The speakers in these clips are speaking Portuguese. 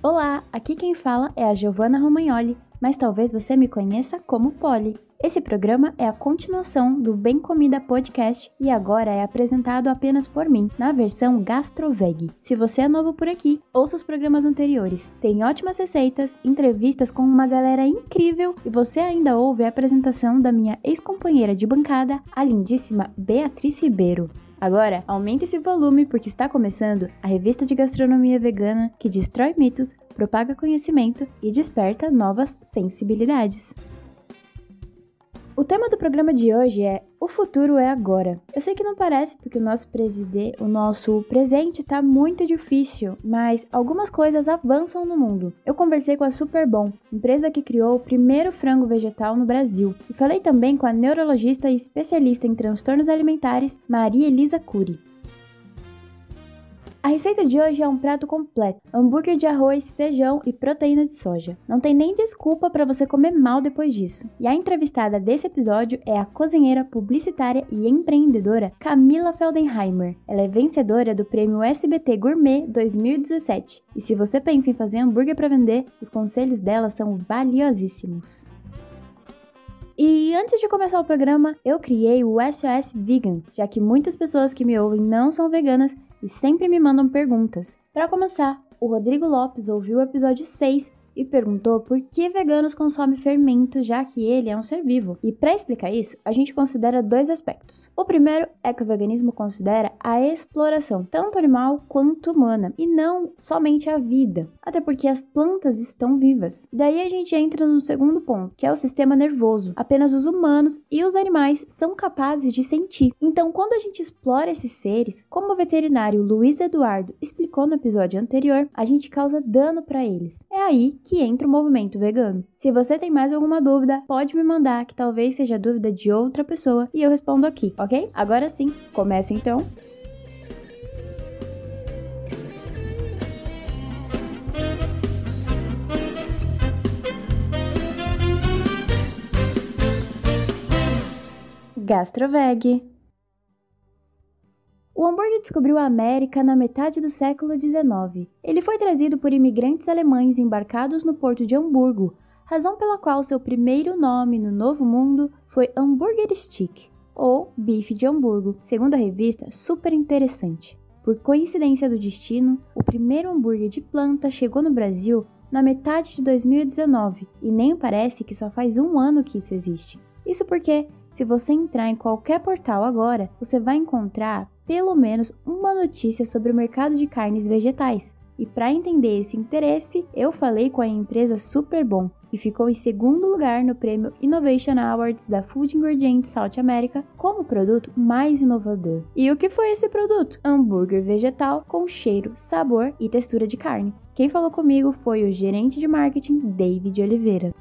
Olá, aqui quem fala é a Giovanna Romagnoli, mas talvez você me conheça como Polly. Esse programa é a continuação do Bem Comida Podcast e agora é apresentado apenas por mim, na versão Gastroveg. Se você é novo por aqui, ouça os programas anteriores. Tem ótimas receitas, entrevistas com uma galera incrível e você ainda ouve a apresentação da minha ex-companheira de bancada, a lindíssima Beatriz Ribeiro. Agora, aumente esse volume porque está começando a revista de gastronomia vegana que destrói mitos, propaga conhecimento e desperta novas sensibilidades. O tema do programa de hoje é O futuro é agora. Eu sei que não parece porque o nosso presidente, o nosso presente tá muito difícil, mas algumas coisas avançam no mundo. Eu conversei com a Superbom, empresa que criou o primeiro frango vegetal no Brasil, e falei também com a neurologista e especialista em transtornos alimentares, Maria Elisa Cury. A receita de hoje é um prato completo: hambúrguer de arroz, feijão e proteína de soja. Não tem nem desculpa para você comer mal depois disso. E a entrevistada desse episódio é a cozinheira, publicitária e empreendedora Camila Feldenheimer. Ela é vencedora do prêmio SBT Gourmet 2017. E se você pensa em fazer hambúrguer para vender, os conselhos dela são valiosíssimos. E antes de começar o programa, eu criei o SOS Vegan, já que muitas pessoas que me ouvem não são veganas e sempre me mandam perguntas. Para começar, o Rodrigo Lopes ouviu o episódio 6 e perguntou por que veganos consomem fermento, já que ele é um ser vivo. E para explicar isso, a gente considera dois aspectos. O primeiro é que o veganismo considera a exploração, tanto animal quanto humana, e não somente a vida, até porque as plantas estão vivas. Daí a gente entra no segundo ponto, que é o sistema nervoso. Apenas os humanos e os animais são capazes de sentir. Então, quando a gente explora esses seres, como o veterinário Luiz Eduardo explicou no episódio anterior, a gente causa dano para eles. É aí que entra o movimento vegano. Se você tem mais alguma dúvida, pode me mandar, que talvez seja dúvida de outra pessoa e eu respondo aqui, ok? Agora sim, comece então. Gastroveg. O hambúrguer descobriu a América na metade do século XIX. Ele foi trazido por imigrantes alemães embarcados no porto de Hamburgo, razão pela qual seu primeiro nome no Novo Mundo foi Hambúrguer Stick, ou bife de Hamburgo, segundo a revista Super Interessante. Por coincidência do destino, o primeiro hambúrguer de planta chegou no Brasil na metade de 2019 e nem parece que só faz um ano que isso existe. Isso porque, se você entrar em qualquer portal agora, você vai encontrar pelo menos uma notícia sobre o mercado de carnes vegetais. E para entender esse interesse, eu falei com a empresa Superbom, que ficou em segundo lugar no prêmio Innovation Awards da Food Ingredients South America como produto mais inovador. E o que foi esse produto? Hambúrguer vegetal com cheiro, sabor e textura de carne. Quem falou comigo foi o gerente de marketing David Oliveira.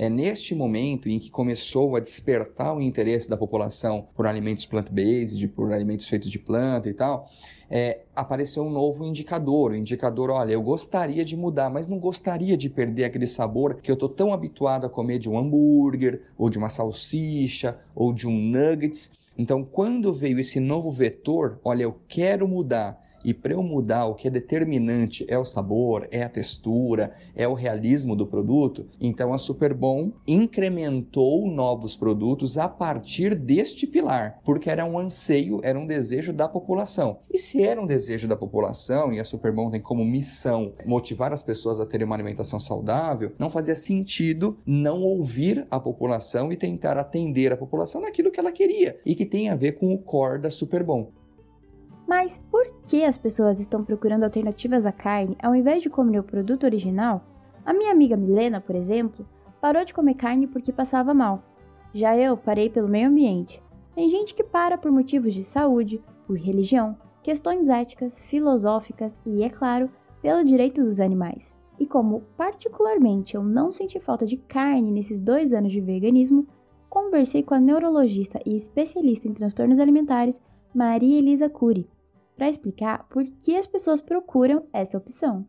É neste momento em que começou a despertar o interesse da população por alimentos plant-based, por alimentos feitos de planta e tal, é, apareceu um novo indicador. O indicador, olha, eu gostaria de mudar, mas não gostaria de perder aquele sabor que eu estou tão habituado a comer de um hambúrguer, ou de uma salsicha, ou de um nuggets. Então, quando veio esse novo vetor, olha, eu quero mudar e para eu mudar, o que é determinante é o sabor, é a textura, é o realismo do produto. Então a Superbom incrementou novos produtos a partir deste pilar, porque era um anseio, era um desejo da população. E se era um desejo da população e a Superbom tem como missão motivar as pessoas a terem uma alimentação saudável, não fazia sentido não ouvir a população e tentar atender a população naquilo que ela queria e que tem a ver com o core da Superbom. Mas por que as pessoas estão procurando alternativas à carne ao invés de comer o produto original? A minha amiga Milena, por exemplo, parou de comer carne porque passava mal. Já eu parei pelo meio ambiente. Tem gente que para por motivos de saúde, por religião, questões éticas, filosóficas e, é claro, pelo direito dos animais. E como, particularmente, eu não senti falta de carne nesses dois anos de veganismo, conversei com a neurologista e especialista em transtornos alimentares Maria Elisa Cury, para explicar por que as pessoas procuram essa opção.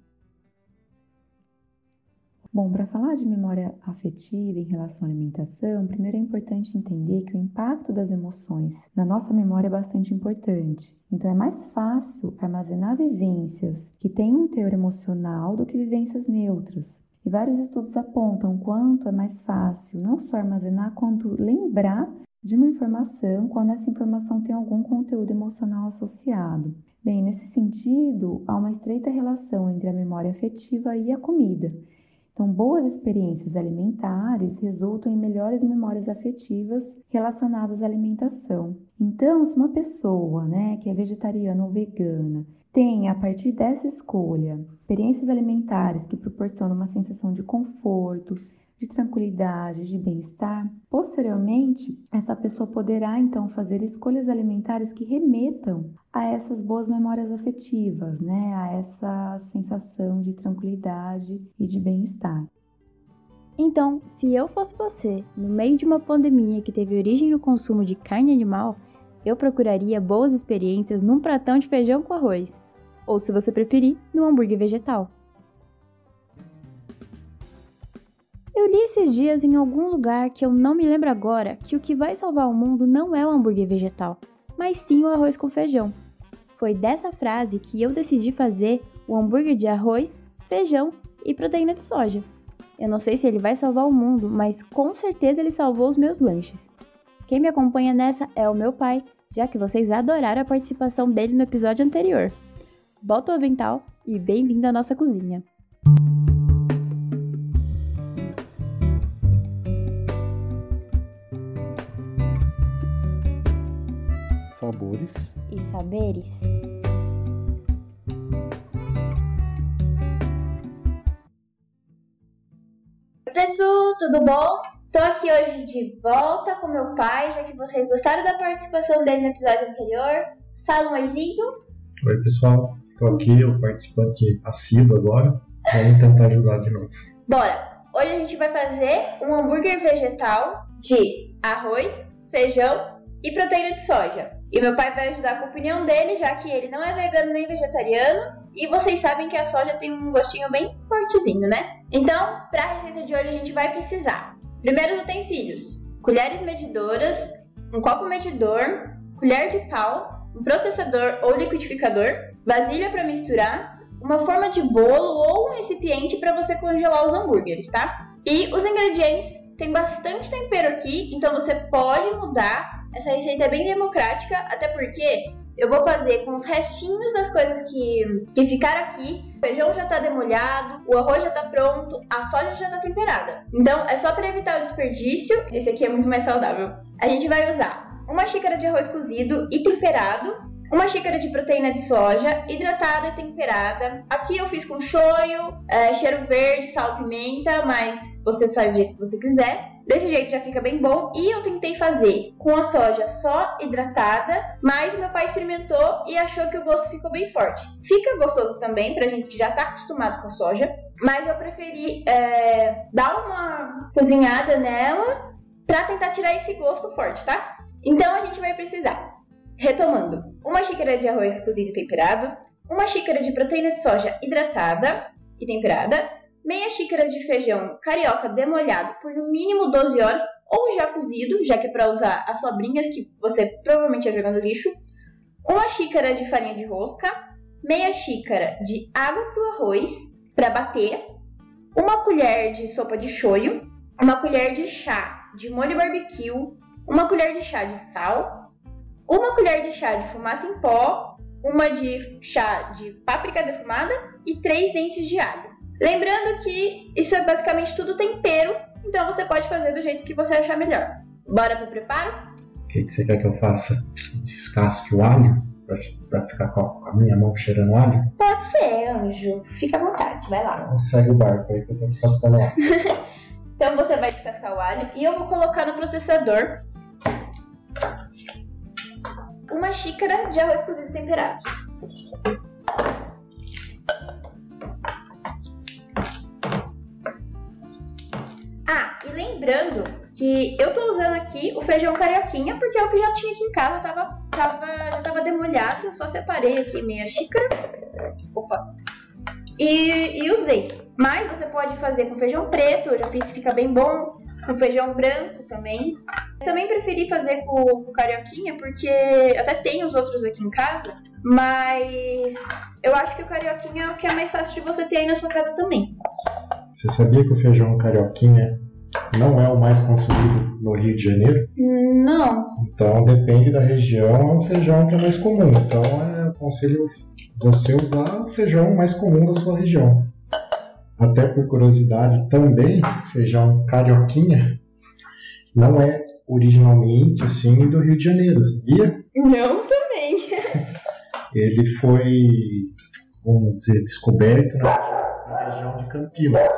Bom, para falar de memória afetiva em relação à alimentação, primeiro é importante entender que o impacto das emoções na nossa memória é bastante importante. Então é mais fácil armazenar vivências que têm um teor emocional do que vivências neutras. E vários estudos apontam quanto é mais fácil não só armazenar, quanto lembrar de uma informação quando essa informação tem algum conteúdo emocional associado. Bem, nesse sentido, há uma estreita relação entre a memória afetiva e a comida. Então, boas experiências alimentares resultam em melhores memórias afetivas relacionadas à alimentação. Então, se uma pessoa, né, que é vegetariana ou vegana, tem a partir dessa escolha experiências alimentares que proporcionam uma sensação de conforto, de tranquilidade, de bem-estar, posteriormente, essa pessoa poderá então fazer escolhas alimentares que remetam a essas boas memórias afetivas, né? A essa sensação de tranquilidade e de bem-estar. Então, se eu fosse você, no meio de uma pandemia que teve origem no consumo de carne animal, eu procuraria boas experiências num pratão de feijão com arroz, ou se você preferir, no hambúrguer vegetal. Eu li esses dias em algum lugar que eu não me lembro agora que o que vai salvar o mundo não é o hambúrguer vegetal, mas sim o arroz com feijão. Foi dessa frase que eu decidi fazer o hambúrguer de arroz, feijão e proteína de soja. Eu não sei se ele vai salvar o mundo, mas com certeza ele salvou os meus lanches. Quem me acompanha nessa é o meu pai, já que vocês adoraram a participação dele no episódio anterior. Bota o avental e bem-vindo à nossa cozinha! Sabores e saberes. Oi, pessoal, tudo bom? Tô aqui hoje de volta com meu pai, já que vocês gostaram da participação dele no episódio anterior. Fala um oizinho. Oi, pessoal. Tô aqui, o participante assíduo agora. Vamos tentar ajudar de novo. Bora! Hoje a gente vai fazer um hambúrguer vegetal de arroz, feijão e proteína de soja. E meu pai vai ajudar com a opinião dele, já que ele não é vegano nem vegetariano. E vocês sabem que a soja tem um gostinho bem fortezinho, né? Então, para a receita de hoje a gente vai precisar: primeiros utensílios, colheres medidoras, um copo medidor, colher de pau, um processador ou liquidificador, vasilha para misturar, uma forma de bolo ou um recipiente para você congelar os hambúrgueres, tá? E os ingredientes tem bastante tempero aqui, então você pode mudar essa receita é bem democrática, até porque eu vou fazer com os restinhos das coisas que, que ficaram aqui. O feijão já tá demolhado, o arroz já tá pronto, a soja já tá temperada. Então é só para evitar o desperdício. Esse aqui é muito mais saudável. A gente vai usar uma xícara de arroz cozido e temperado, uma xícara de proteína de soja, hidratada e temperada. Aqui eu fiz com shoyu, é, cheiro verde, sal pimenta, mas você faz do jeito que você quiser. Desse jeito já fica bem bom. E eu tentei fazer com a soja só hidratada, mas meu pai experimentou e achou que o gosto ficou bem forte. Fica gostoso também pra gente que já tá acostumado com a soja, mas eu preferi é, dar uma cozinhada nela pra tentar tirar esse gosto forte, tá? Então a gente vai precisar, retomando, uma xícara de arroz cozido e temperado, uma xícara de proteína de soja hidratada e temperada, meia xícara de feijão carioca demolhado por no mínimo 12 horas ou já cozido, já que é para usar as sobrinhas que você provavelmente ia jogar no lixo, uma xícara de farinha de rosca, meia xícara de água para o arroz para bater, uma colher de sopa de shoyu, uma colher de chá de molho barbecue, uma colher de chá de sal, uma colher de chá de fumaça em pó, uma de chá de páprica defumada e três dentes de alho. Lembrando que isso é basicamente tudo tempero, então você pode fazer do jeito que você achar melhor. Bora pro preparo? O que, que você quer que eu faça? Descasque o alho? Pra, pra ficar com a minha mão cheirando alho? Pode ser, anjo. Fica à vontade, vai lá. Então segue o barco aí que eu tô descascando o alho. então você vai descascar o alho e eu vou colocar no processador uma xícara de arroz cozido temperado. lembrando que eu tô usando aqui o feijão carioquinha, porque é o que já tinha aqui em casa, tava, tava, já tava demolhado, eu só separei aqui meia xícara. Opa! E, e usei. Mas você pode fazer com feijão preto, eu já fiz fica bem bom. Com feijão branco também. Também preferi fazer com, com carioquinha, porque até tem os outros aqui em casa, mas eu acho que o carioquinha é o que é mais fácil de você ter aí na sua casa também. Você sabia que o feijão carioquinha não é o mais consumido no Rio de Janeiro? Não. Então depende da região, é o feijão que é mais comum. Então é, eu aconselho você usar o feijão mais comum da sua região. Até por curiosidade também, feijão carioquinha não é originalmente assim do Rio de Janeiro, sabia? Não também. Ele foi, vamos dizer, descoberto na, na região de Campinas.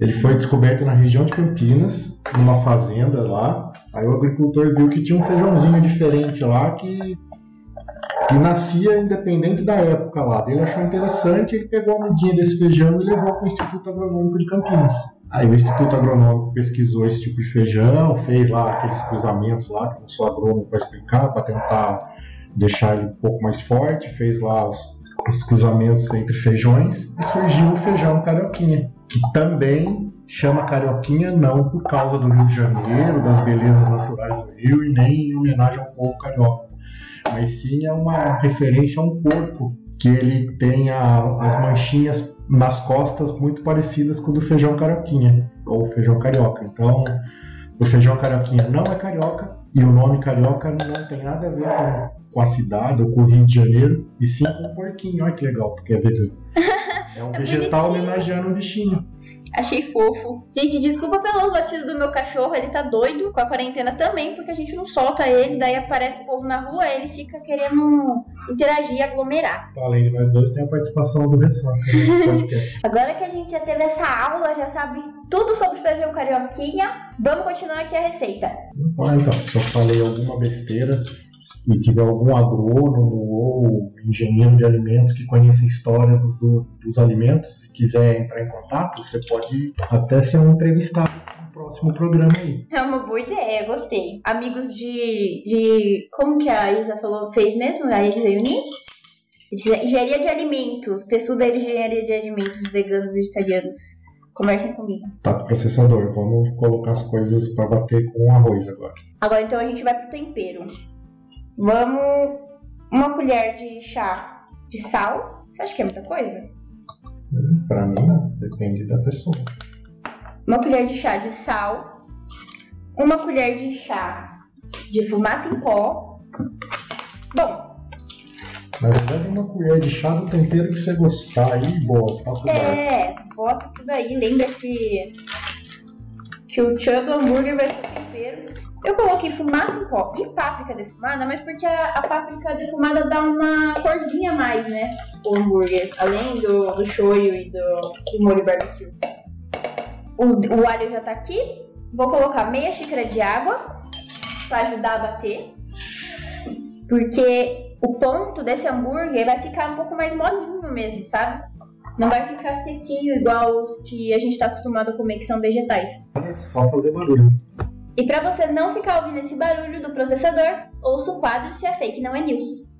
Ele foi descoberto na região de Campinas, numa fazenda lá. Aí o agricultor viu que tinha um feijãozinho diferente lá que, que nascia independente da época lá. Ele achou interessante, ele pegou a mudinha desse feijão e levou para o Instituto Agronômico de Campinas. Aí o Instituto Agronômico pesquisou esse tipo de feijão, fez lá aqueles cruzamentos lá, que não sou agrônomo para explicar, para tentar deixar ele um pouco mais forte, fez lá os, os cruzamentos entre feijões e surgiu o feijão carioquinha que também chama Carioquinha não por causa do Rio de Janeiro, das belezas naturais do Rio e nem em homenagem ao povo carioca, mas sim é uma referência a um porco que ele tem a, as manchinhas nas costas muito parecidas com o do feijão carioquinha ou feijão carioca. Então, o feijão carioquinha não é carioca e o nome carioca não tem nada a ver com, com a cidade ou com o Rio de Janeiro, e sim com o porquinho. Olha que legal, porque é ver É um É vegetal bonitinho. homenageando um bichinho. Achei fofo. Gente, desculpa pelos latidos do meu cachorro, ele tá doido com a quarentena também, porque a gente não solta ele, daí aparece o povo na rua, ele fica querendo interagir, aglomerar. Então, além de nós dois, tem a participação do Ressaca nesse podcast. Agora que a gente já teve essa aula, já sabe tudo sobre fazer um carioquinha, vamos continuar aqui a receita. Ah, então, se eu falei alguma besteira e tiver algum agrônomo ou engenheiro de alimentos que conheça a história do- do- dos alimentos e quiser entrar em contato, você pode até ser um entrevistado no próximo programa aí. É uma boa ideia, gostei. Amigos de. de como que a Isa falou, fez mesmo? A Isa Yuni? Engenharia de alimentos, pessoa da engenharia de alimentos veganos, vegetarianos. Conversem comigo. Tá, processador, vamos colocar as coisas para bater com o arroz agora. Agora então a gente vai pro tempero. Vamos. Uma colher de chá de sal. Você acha que é muita coisa? Para mim, não, depende da pessoa. Uma colher de chá de sal. Uma colher de chá de fumaça em pó. Bom, Na verdade, uma colher de chá do tempero que você gostar aí, boa, tá tudo é, bota tudo aí. Lembra que. Que o tchan do hambúrguer vai ser o tempero. Eu coloquei fumaça em pó e páprica defumada, mas porque a, a páprica defumada dá uma corzinha a mais, né? O hambúrguer, além do, do shoyu e do, do molho barbecue. O, o alho já tá aqui. Vou colocar meia xícara de água pra ajudar a bater. Porque o ponto desse hambúrguer vai ficar um pouco mais molinho mesmo, sabe? Não vai ficar sequinho igual os que a gente tá acostumado a comer, que são vegetais. É só fazer barulho. E para você não ficar ouvindo esse barulho do processador, ouça o quadro Se é Fake Não é News.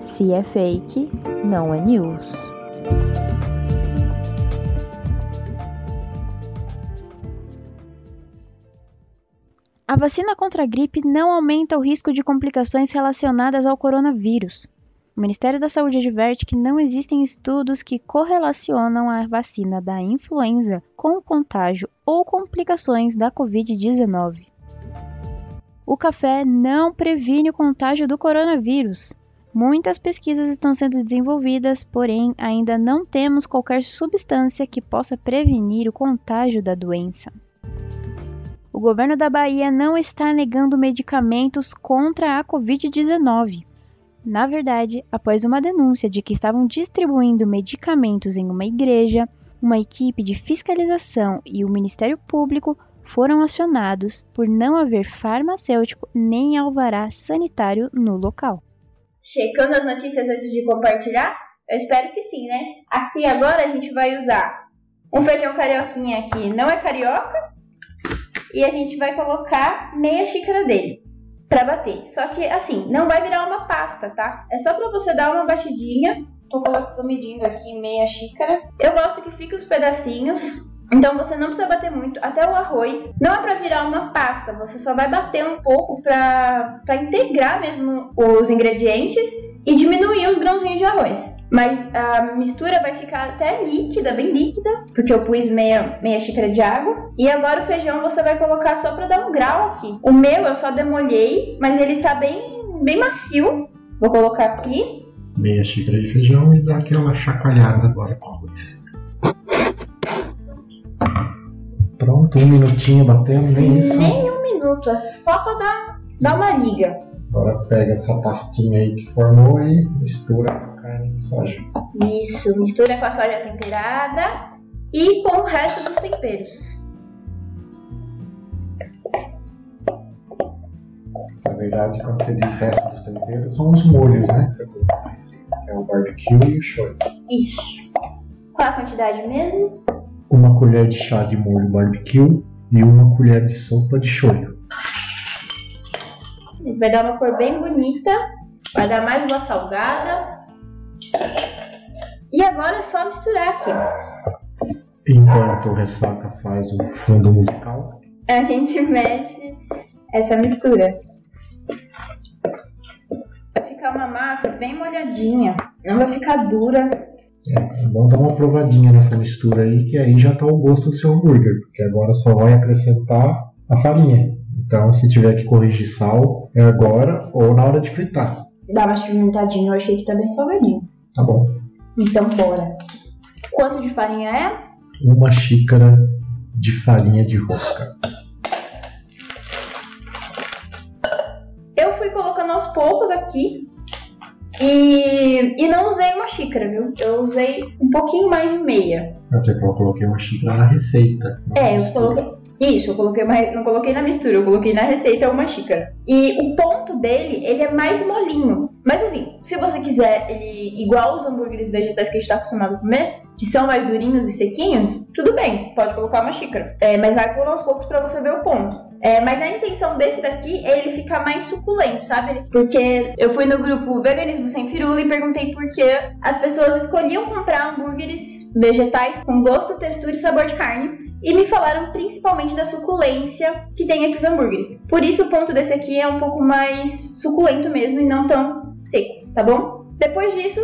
Se é fake, não é news. A vacina contra a gripe não aumenta o risco de complicações relacionadas ao coronavírus. O Ministério da Saúde adverte que não existem estudos que correlacionam a vacina da influenza com o contágio ou complicações da Covid-19. O café não previne o contágio do coronavírus. Muitas pesquisas estão sendo desenvolvidas, porém ainda não temos qualquer substância que possa prevenir o contágio da doença. O governo da Bahia não está negando medicamentos contra a Covid-19. Na verdade, após uma denúncia de que estavam distribuindo medicamentos em uma igreja, uma equipe de fiscalização e o Ministério Público foram acionados por não haver farmacêutico nem alvará sanitário no local. Checando as notícias antes de compartilhar? Eu espero que sim, né? Aqui agora a gente vai usar um feijão carioquinha que não é carioca e a gente vai colocar meia xícara dele. Pra bater. Só que, assim, não vai virar uma pasta, tá? É só pra você dar uma batidinha. Tô medindo aqui meia xícara. Eu gosto que fique os pedacinhos. Então você não precisa bater muito, até o arroz. Não é pra virar uma pasta, você só vai bater um pouco pra integrar mesmo os ingredientes e diminuir os grãozinhos de arroz. Mas a mistura vai ficar até líquida, bem líquida, porque eu pus meia, meia xícara de água. E agora o feijão você vai colocar só pra dar um grau aqui. O meu eu só demolhei, mas ele tá bem, bem macio. Vou colocar aqui. Meia xícara de feijão e dá aquela chacoalhada agora com arroz. Pronto, um minutinho batendo, nem isso. Nem um minuto, é só pra dar, dar uma liga. Agora pega essa pastinha aí que formou e mistura carne de soja. Isso, mistura com a soja temperada e com o resto dos temperos. Na verdade, quando você diz resto dos temperos, são os molhos, né? Que você colocou receita. É o barbecue e o shoyu. Isso. Qual a quantidade mesmo? Uma colher de chá de molho barbecue e uma colher de sopa de shoyu. Vai dar uma cor bem bonita. Vai dar mais uma salgada. E agora é só misturar aqui. Enquanto o Ressaca faz o fundo musical, A gente mexe essa mistura. Vai ficar uma massa bem molhadinha. Não vai ficar dura. é bom dar uma provadinha nessa mistura aí, que aí já tá o gosto do seu hambúrguer, porque agora só vai acrescentar a farinha. Então, se tiver que corrigir sal, é agora ou na hora de fritar. Dá uma experimentadinha. Eu achei que tá bem salgadinho. Tá bom. Então, bora. Quanto de farinha é? Uma xícara de farinha de rosca. Eu fui colocando aos poucos aqui. E, e não usei uma xícara, viu? Eu usei um pouquinho mais de meia. Até que eu coloquei uma xícara na receita. na É, eu coloquei. Isso, eu coloquei uma, não coloquei na mistura, eu coloquei na receita uma xícara. E o ponto dele, ele é mais molinho. Mas assim, se você quiser ele igual os hambúrgueres vegetais que a gente tá acostumado a comer, que são mais durinhos e sequinhos, tudo bem, pode colocar uma xícara. É, mas vai por aos poucos pra você ver o ponto. É, mas a intenção desse daqui é ele ficar mais suculento, sabe? Porque eu fui no grupo Veganismo Sem Firula e perguntei por que as pessoas escolhiam comprar hambúrgueres vegetais com gosto, textura e sabor de carne. E me falaram principalmente da suculência que tem esses hambúrgueres. Por isso o ponto desse aqui é um pouco mais suculento mesmo e não tão seco, tá bom? Depois disso,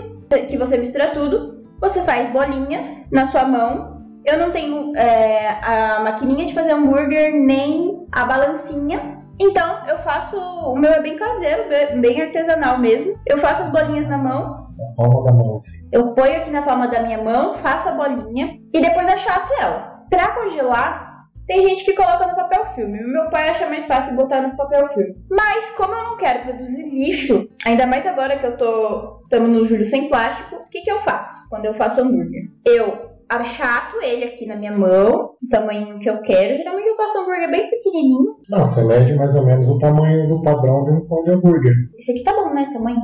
que você mistura tudo, você faz bolinhas na sua mão. Eu não tenho é, a maquininha de fazer hambúrguer nem a balancinha. Então eu faço. O meu é bem caseiro, bem- artesanal mesmo. Eu faço as bolinhas na mão, Na palma da mão, assim. eu ponho aqui na palma da minha mão, faço a bolinha e depois achato ela. Pra congelar, tem gente que coloca no papel filme. O meu pai acha mais fácil botar no papel filme. Mas como eu não quero produzir lixo, ainda mais agora que eu tô estamos no julho sem plástico, o que que eu faço quando eu faço hambúrguer? Eu achato ele aqui na minha mão, o tamanho que eu quero. Geralmente eu faço hambúrguer bem pequenininho. Não, você mede mais ou menos o tamanho do padrão de um pão de hambúrguer. Esse aqui tá bom, né? Esse tamanho.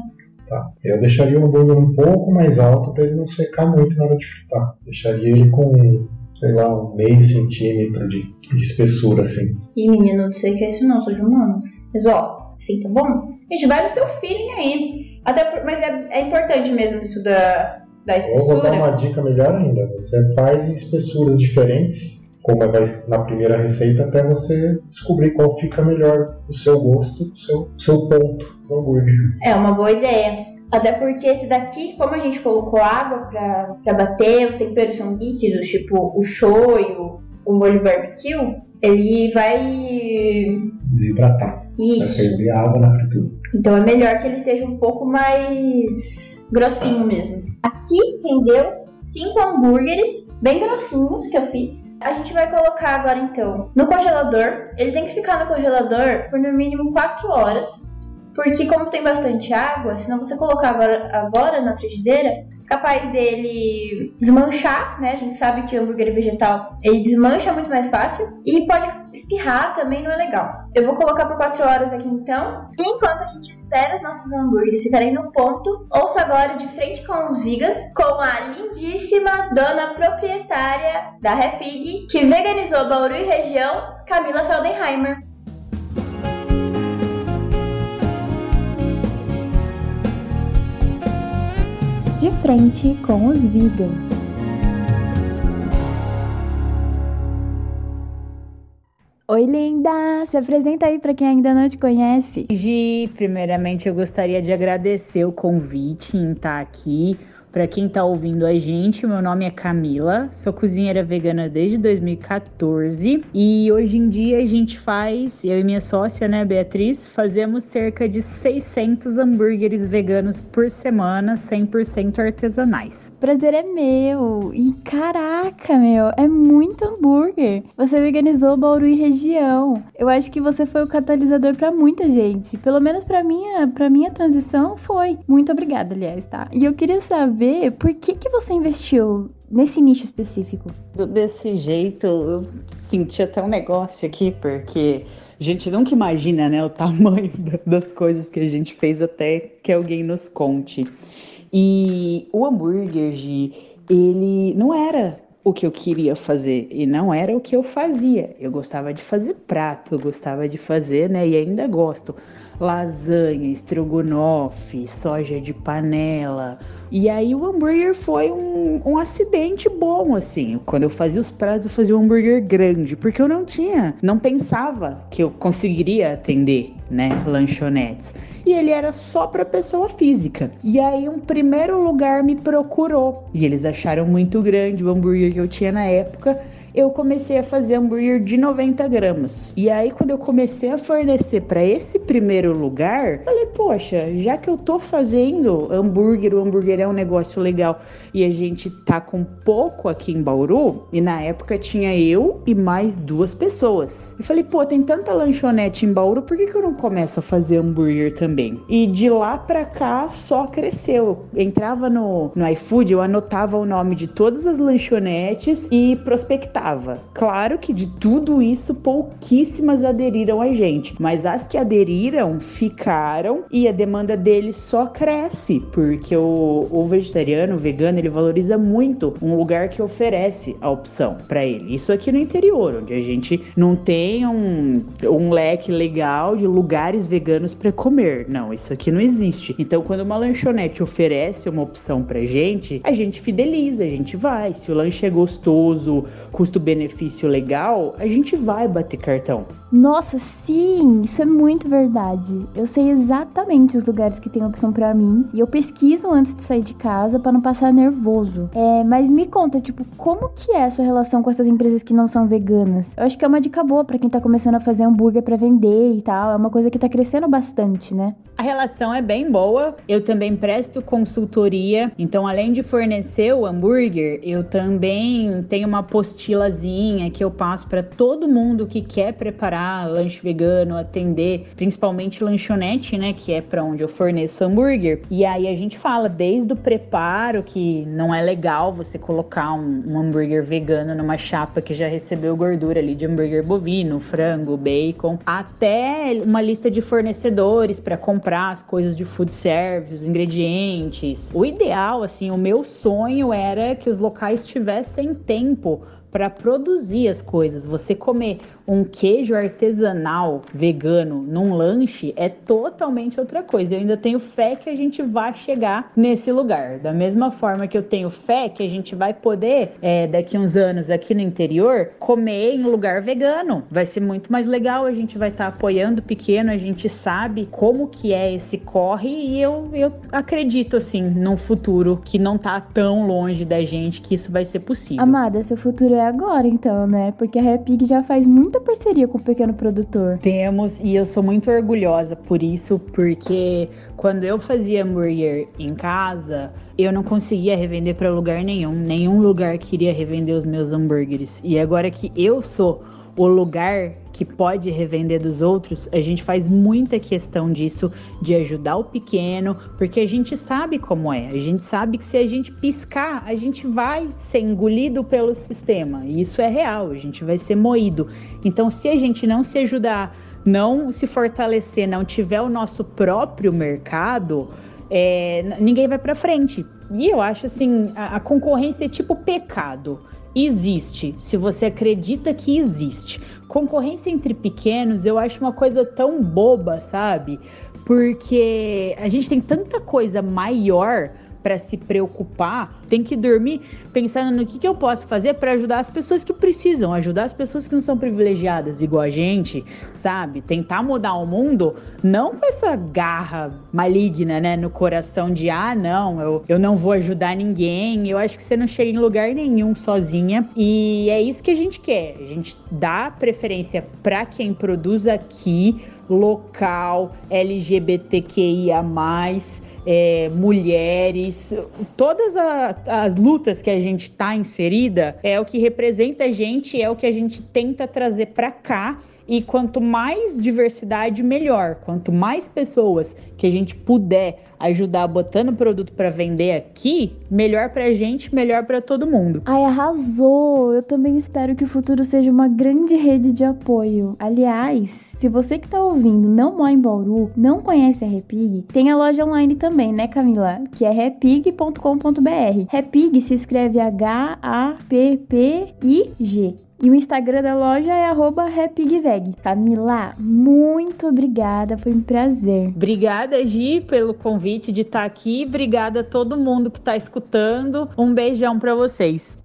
Tá. Eu deixaria o hambúrguer um pouco mais alto para ele não secar muito na hora de fritar. Deixaria ele com, sei lá, um meio centímetro de, de espessura, assim. Ih, menino, não sei o que é isso não, sou de humanos. Mas ó, assim, tá bom? Gente, vai no seu feeling aí. Até por- mas é, é importante mesmo isso da, da Eu vou dar espessura. uma dica melhor ainda. Você faz em espessuras diferentes, como é na primeira receita, até você descobrir qual fica melhor o seu gosto, o seu, seu ponto no hambúrguer. É uma boa ideia. Até porque esse daqui, como a gente colocou água pra, pra bater, os temperos são líquidos, tipo o shoyu, o molho barbecue, ele vai. Desidratar. Vai Isso. ferver a água na fritura. Então é melhor que ele esteja um pouco mais grossinho mesmo. Aqui rendeu cinco hambúrgueres bem grossinhos que eu fiz. A gente vai colocar agora então no congelador. Ele tem que ficar no congelador por no mínimo 4 horas. Porque como tem bastante água, se não você colocar agora, agora na frigideira, capaz dele desmanchar, né? A gente sabe que o hambúrguer vegetal ele desmancha muito mais fácil e pode espirrar também não é legal. Eu vou colocar por 4 horas aqui então. E enquanto a gente espera os nossos hambúrgueres ficarem no ponto, ouça agora de frente com os vigas com a lindíssima dona proprietária da Repig que veganizou Bauru e região, Camila Feldenheimer. Frente com os vegans. Oi, linda! Se apresenta aí para quem ainda não te conhece. Gi, primeiramente eu gostaria de agradecer o convite em estar aqui para quem está ouvindo a gente, meu nome é Camila, sou cozinheira vegana desde 2014 e hoje em dia a gente faz, eu e minha sócia, né, Beatriz, fazemos cerca de 600 hambúrgueres veganos por semana, 100% artesanais. Prazer é meu! E caraca, meu, é muito hambúrguer! Você veganizou Bauru e região. Eu acho que você foi o catalisador para muita gente. Pelo menos para minha, para minha transição foi. Muito obrigada, aliás, tá? E eu queria saber saber por que, que você investiu nesse nicho específico. Desse jeito, eu senti até um negócio aqui, porque a gente nunca imagina, né, o tamanho das coisas que a gente fez até que alguém nos conte. E o hambúrguer, ele não era o que eu queria fazer e não era o que eu fazia. Eu gostava de fazer prato, eu gostava de fazer, né, e ainda gosto lasanha, estrogonofe, soja de panela. E aí o hambúrguer foi um, um acidente bom, assim. Quando eu fazia os pratos, eu fazia um hambúrguer grande, porque eu não tinha, não pensava que eu conseguiria atender, né, lanchonetes. E ele era só para pessoa física. E aí um primeiro lugar me procurou. E eles acharam muito grande o hambúrguer que eu tinha na época eu comecei a fazer hambúrguer de 90 gramas. E aí, quando eu comecei a fornecer para esse primeiro lugar, falei, poxa, já que eu tô fazendo hambúrguer, o hambúrguer é um negócio legal e a gente tá com pouco aqui em Bauru, e na época tinha eu e mais duas pessoas. E falei, pô, tem tanta lanchonete em Bauru, por que, que eu não começo a fazer hambúrguer também? E de lá pra cá só cresceu. Eu entrava no, no iFood, eu anotava o nome de todas as lanchonetes e prospectava Claro que de tudo isso, pouquíssimas aderiram a gente, mas as que aderiram ficaram e a demanda deles só cresce, porque o, o vegetariano, o vegano, ele valoriza muito um lugar que oferece a opção para ele. Isso aqui no interior, onde a gente não tem um, um leque legal de lugares veganos para comer. Não, isso aqui não existe. Então, quando uma lanchonete oferece uma opção pra gente, a gente fideliza, a gente vai. Se o lanche é gostoso, custa custo-benefício legal, a gente vai bater cartão. Nossa, sim, isso é muito verdade. Eu sei exatamente os lugares que tem opção para mim e eu pesquiso antes de sair de casa para não passar nervoso. É, mas me conta, tipo, como que é a sua relação com essas empresas que não são veganas? Eu acho que é uma dica boa para quem tá começando a fazer hambúrguer para vender e tal. É uma coisa que tá crescendo bastante, né? A relação é bem boa. Eu também presto consultoria, então além de fornecer o hambúrguer, eu também tenho uma apostilazinha que eu passo para todo mundo que quer preparar lanche vegano, atender, principalmente lanchonete, né, que é para onde eu forneço hambúrguer. E aí a gente fala desde o preparo que não é legal você colocar um, um hambúrguer vegano numa chapa que já recebeu gordura ali de hambúrguer bovino, frango, bacon, até uma lista de fornecedores para comprar as coisas de food service, os ingredientes. O ideal, assim, o meu sonho era que os locais tivessem tempo para produzir as coisas. Você comer um queijo artesanal vegano num lanche é totalmente outra coisa. Eu ainda tenho fé que a gente vai chegar nesse lugar. Da mesma forma que eu tenho fé que a gente vai poder, é, daqui uns anos aqui no interior, comer em lugar vegano. Vai ser muito mais legal. A gente vai estar tá apoiando pequeno, a gente sabe como que é esse corre e eu, eu acredito assim num futuro que não tá tão longe da gente que isso vai ser possível. Amada, seu futuro é agora então, né? Porque a Repig já faz muita parceria com o pequeno produtor. Temos, e eu sou muito orgulhosa por isso, porque quando eu fazia hambúrguer em casa, eu não conseguia revender para lugar nenhum. Nenhum lugar queria revender os meus hambúrgueres. E agora que eu sou o lugar que pode revender dos outros, a gente faz muita questão disso, de ajudar o pequeno, porque a gente sabe como é. A gente sabe que se a gente piscar, a gente vai ser engolido pelo sistema. E isso é real, a gente vai ser moído. Então, se a gente não se ajudar, não se fortalecer, não tiver o nosso próprio mercado, é, ninguém vai para frente. E eu acho assim, a, a concorrência é tipo pecado existe, se você acredita que existe. Concorrência entre pequenos eu acho uma coisa tão boba, sabe? Porque a gente tem tanta coisa maior para se preocupar, tem que dormir pensando no que, que eu posso fazer para ajudar as pessoas que precisam, ajudar as pessoas que não são privilegiadas igual a gente, sabe? Tentar mudar o mundo, não com essa garra maligna, né, no coração de ah, não, eu, eu não vou ajudar ninguém. Eu acho que você não chega em lugar nenhum sozinha e é isso que a gente quer. A gente dá preferência para quem produz aqui local, LGBTQIA, é, mulheres, todas a, as lutas que a gente está inserida é o que representa a gente, é o que a gente tenta trazer para cá e quanto mais diversidade, melhor. Quanto mais pessoas que a gente puder ajudar botando produto para vender aqui, melhor pra gente, melhor para todo mundo. Ai, arrasou! Eu também espero que o futuro seja uma grande rede de apoio. Aliás, se você que tá ouvindo não mora em Bauru, não conhece a Repig, tem a loja online também, né, Camila? Que é repig.com.br. Repig se escreve H-A-P-P-I-G. E o Instagram da loja é @repigveg. Camila, muito obrigada, foi um prazer. Obrigada, Gi, pelo convite de estar aqui. Obrigada a todo mundo que está escutando. Um beijão para vocês.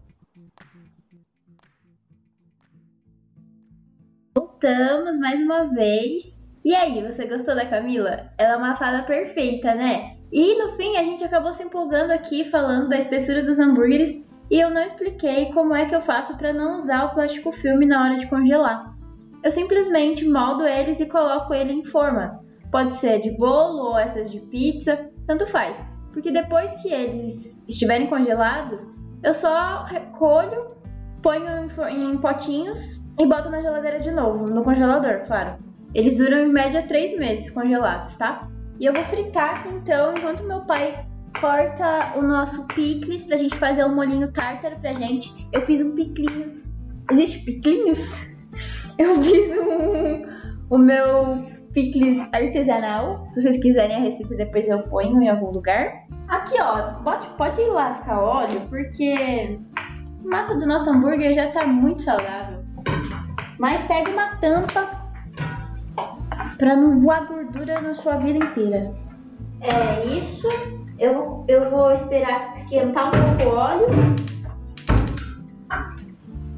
Voltamos mais uma vez. E aí, você gostou da Camila? Ela é uma fada perfeita, né? E no fim a gente acabou se empolgando aqui falando da espessura dos hambúrgueres e eu não expliquei como é que eu faço para não usar o plástico filme na hora de congelar. Eu simplesmente moldo eles e coloco ele em formas. Pode ser de bolo ou essas de pizza, tanto faz. Porque depois que eles estiverem congelados, eu só recolho, ponho em potinhos e boto na geladeira de novo, no congelador, claro. Eles duram em média 3 meses congelados, tá? E eu vou fritar aqui então, enquanto meu pai corta o nosso picles pra gente fazer um molinho tártaro pra gente. Eu fiz um piclinhos. Existe piclinhos? Eu fiz um o meu picles artesanal. Se vocês quiserem a receita, depois eu ponho em algum lugar. Aqui, ó, pode, pode lascar óleo, porque a massa do nosso hambúrguer já tá muito saudável. Mas pega uma tampa pra não voar gordura na sua vida inteira. É isso. Eu, eu vou esperar esquentar um pouco o óleo.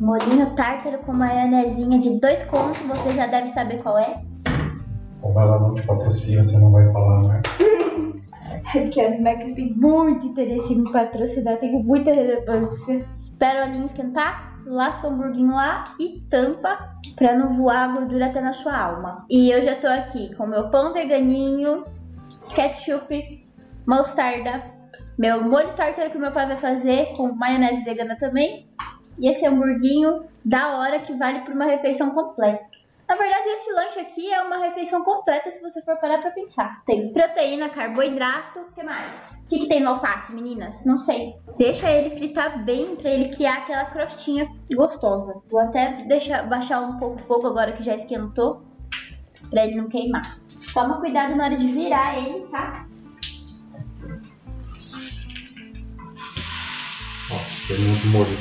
Molinho tártaro com maionezinha de dois contos, você já deve saber qual é. Como ela não te patrocina, você não vai falar, né? é porque as marcas têm muito interesse em me patrocinar, tenho muita relevância. Espero o olhinho esquentar, lasca o hamburguinho lá e tampa pra não voar a gordura até na sua alma. E eu já tô aqui com meu pão veganinho, ketchup, mostarda, meu molho tártaro que meu pai vai fazer com maionese vegana também. E esse hamburguinho da hora que vale por uma refeição completa. Na verdade, esse lanche aqui é uma refeição completa se você for parar pra pensar. Tem proteína, carboidrato, o que mais? O que, que tem no alface, meninas? Não sei. Deixa ele fritar bem pra ele criar aquela crostinha gostosa. Vou até deixar baixar um pouco o fogo agora que já esquentou, pra ele não queimar. Toma cuidado na hora de virar ele, tá? Tem muito molho.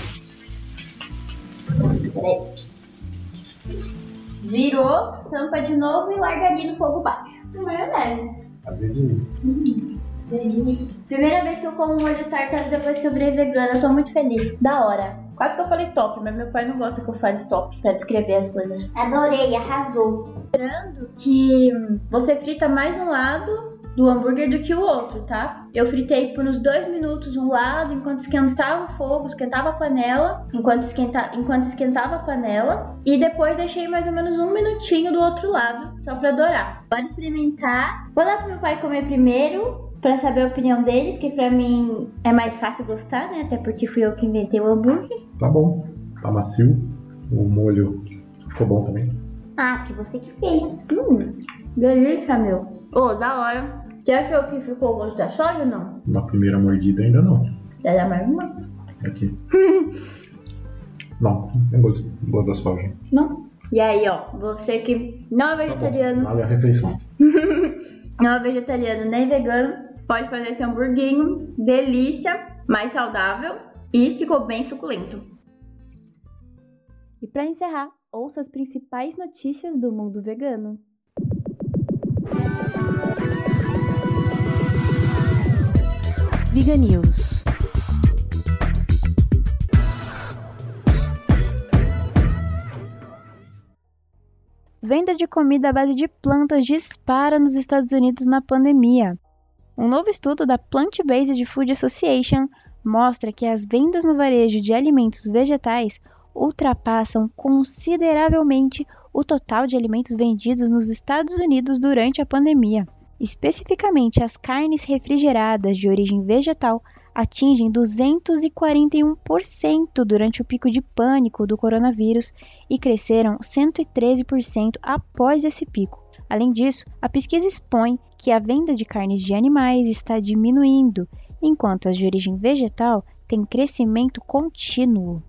Virou, tampa de novo e larga ali no fogo baixo. Maionese. Azedinho. Uhum. Primeira vez que eu como molho tártaro depois que eu virei vegana, eu tô muito feliz. Da hora. Quase que eu falei top, mas meu pai não gosta que eu fale top pra descrever as coisas. Adorei, arrasou. Lembrando que você frita mais um lado do hambúrguer do que o outro, tá? Eu fritei por uns dois minutos um lado, enquanto esquentava o fogo, esquentava a panela, enquanto, esquenta, enquanto esquentava a panela, e depois deixei mais ou menos um minutinho do outro lado, só pra dourar. Pode experimentar. Vou dar pro meu pai comer primeiro, para saber a opinião dele, porque para mim é mais fácil gostar, né? Até porque fui eu que inventei o hambúrguer. Tá bom, tá macio. O molho ficou bom também. Ah, porque você que fez. Hum, delícia, meu. Ô, oh, da hora. Você achou que ficou o gosto da soja ou não? Na primeira mordida ainda não. Quer dar mais uma? Aqui. não, não tem gosto, gosto da soja. Não? E aí, ó, você que não é vegetariano. Tá vale a refeição. não é vegetariano nem vegano, pode fazer esse hamburguinho. Delícia, mais saudável e ficou bem suculento. E para encerrar, ouça as principais notícias do mundo vegano. Giga News. Venda de comida à base de plantas dispara nos Estados Unidos na pandemia. Um novo estudo da Plant-Based Food Association mostra que as vendas no varejo de alimentos vegetais ultrapassam consideravelmente o total de alimentos vendidos nos Estados Unidos durante a pandemia. Especificamente, as carnes refrigeradas de origem vegetal atingem 241% durante o pico de pânico do coronavírus e cresceram 113% após esse pico. Além disso, a pesquisa expõe que a venda de carnes de animais está diminuindo, enquanto as de origem vegetal têm crescimento contínuo.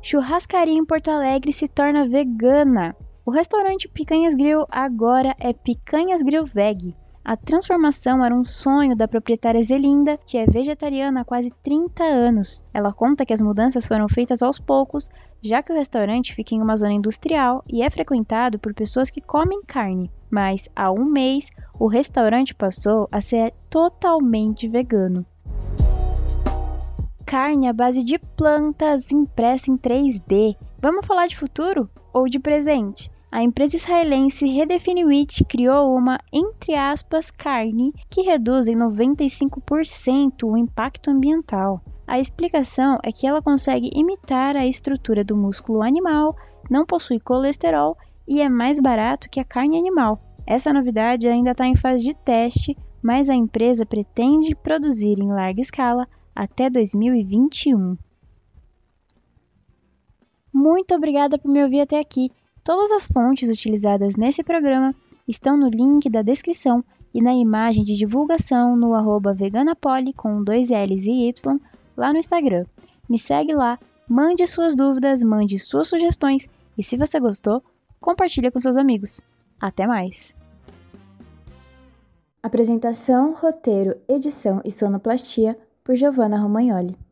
Churrascaria em Porto Alegre se torna vegana. O restaurante Picanhas Grill agora é Picanhas Grill Veg. A transformação era um sonho da proprietária Zelinda, que é vegetariana há quase 30 anos. Ela conta que as mudanças foram feitas aos poucos, já que o restaurante fica em uma zona industrial e é frequentado por pessoas que comem carne. Mas há um mês, o restaurante passou a ser totalmente vegano. Carne à base de plantas impressa em 3D. Vamos falar de futuro ou de presente? A empresa israelense Redefiniwit criou uma, entre aspas, carne que reduz em 95% o impacto ambiental. A explicação é que ela consegue imitar a estrutura do músculo animal, não possui colesterol e é mais barato que a carne animal. Essa novidade ainda está em fase de teste, mas a empresa pretende produzir em larga escala até 2021. Muito obrigada por me ouvir até aqui. Todas as fontes utilizadas nesse programa estão no link da descrição e na imagem de divulgação no arroba veganapoli com dois L's e Y lá no Instagram. Me segue lá, mande suas dúvidas, mande suas sugestões e se você gostou, compartilhe com seus amigos. Até mais! Apresentação, roteiro, edição e sonoplastia por Giovanna Romagnoli.